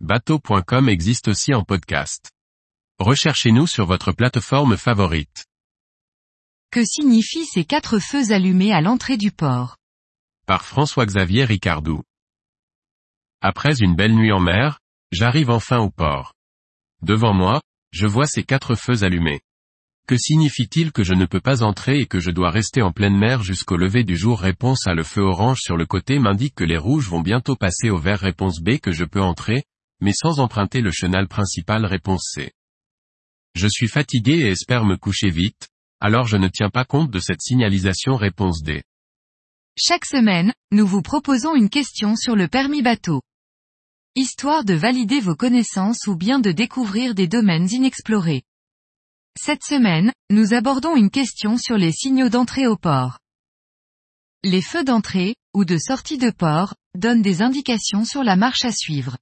bateau.com existe aussi en podcast. Recherchez-nous sur votre plateforme favorite. Que signifient ces quatre feux allumés à l'entrée du port? Par François-Xavier Ricardou. Après une belle nuit en mer, j'arrive enfin au port. Devant moi, je vois ces quatre feux allumés. Que signifie-t-il que je ne peux pas entrer et que je dois rester en pleine mer jusqu'au lever du jour? Réponse A. Le feu orange sur le côté m'indique que les rouges vont bientôt passer au vert. Réponse B. Que je peux entrer, mais sans emprunter le chenal principal. Réponse C. Je suis fatigué et espère me coucher vite, alors je ne tiens pas compte de cette signalisation. Réponse D. Chaque semaine, nous vous proposons une question sur le permis bateau. Histoire de valider vos connaissances ou bien de découvrir des domaines inexplorés. Cette semaine, nous abordons une question sur les signaux d'entrée au port. Les feux d'entrée, ou de sortie de port, donnent des indications sur la marche à suivre.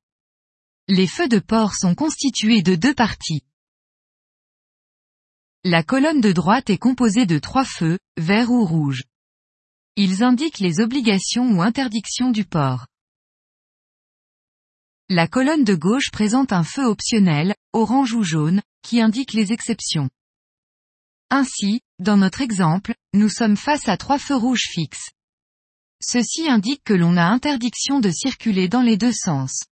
Les feux de port sont constitués de deux parties. La colonne de droite est composée de trois feux, vert ou rouge. Ils indiquent les obligations ou interdictions du port. La colonne de gauche présente un feu optionnel, orange ou jaune, qui indique les exceptions. Ainsi, dans notre exemple, nous sommes face à trois feux rouges fixes. Ceci indique que l'on a interdiction de circuler dans les deux sens.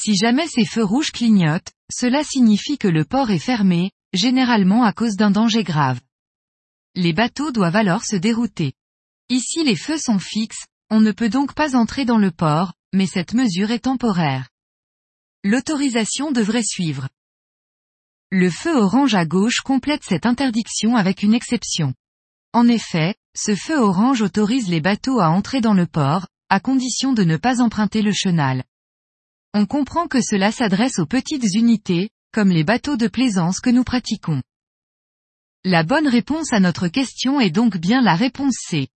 Si jamais ces feux rouges clignotent, cela signifie que le port est fermé, généralement à cause d'un danger grave. Les bateaux doivent alors se dérouter. Ici les feux sont fixes, on ne peut donc pas entrer dans le port, mais cette mesure est temporaire. L'autorisation devrait suivre. Le feu orange à gauche complète cette interdiction avec une exception. En effet, ce feu orange autorise les bateaux à entrer dans le port, à condition de ne pas emprunter le chenal. On comprend que cela s'adresse aux petites unités, comme les bateaux de plaisance que nous pratiquons. La bonne réponse à notre question est donc bien la réponse C.